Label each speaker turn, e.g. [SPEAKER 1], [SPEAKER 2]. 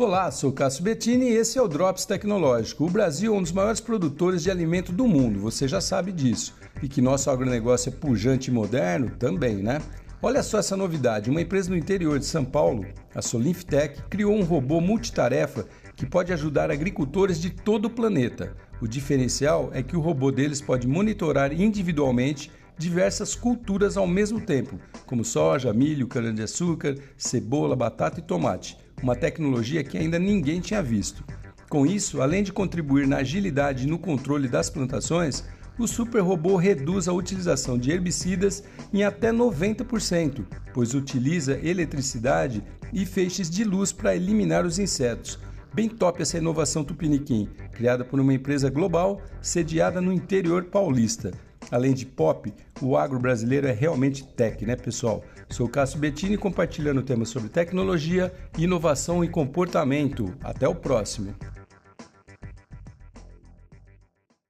[SPEAKER 1] Olá, sou Cássio Bettini e esse é o Drops Tecnológico. O Brasil é um dos maiores produtores de alimento do mundo, você já sabe disso. E que nosso agronegócio é pujante e moderno também, né? Olha só essa novidade: uma empresa no interior de São Paulo, a Solinftech, criou um robô multitarefa que pode ajudar agricultores de todo o planeta. O diferencial é que o robô deles pode monitorar individualmente diversas culturas ao mesmo tempo, como soja, milho, cana-de-açúcar, cebola, batata e tomate uma tecnologia que ainda ninguém tinha visto. Com isso, além de contribuir na agilidade e no controle das plantações, o super robô reduz a utilização de herbicidas em até 90%, pois utiliza eletricidade e feixes de luz para eliminar os insetos. Bem top essa inovação Tupiniquim, criada por uma empresa global sediada no interior paulista. Além de pop, o agro brasileiro é realmente tech, né, pessoal? Sou Cássio Bettini compartilhando temas sobre tecnologia, inovação e comportamento. Até o próximo.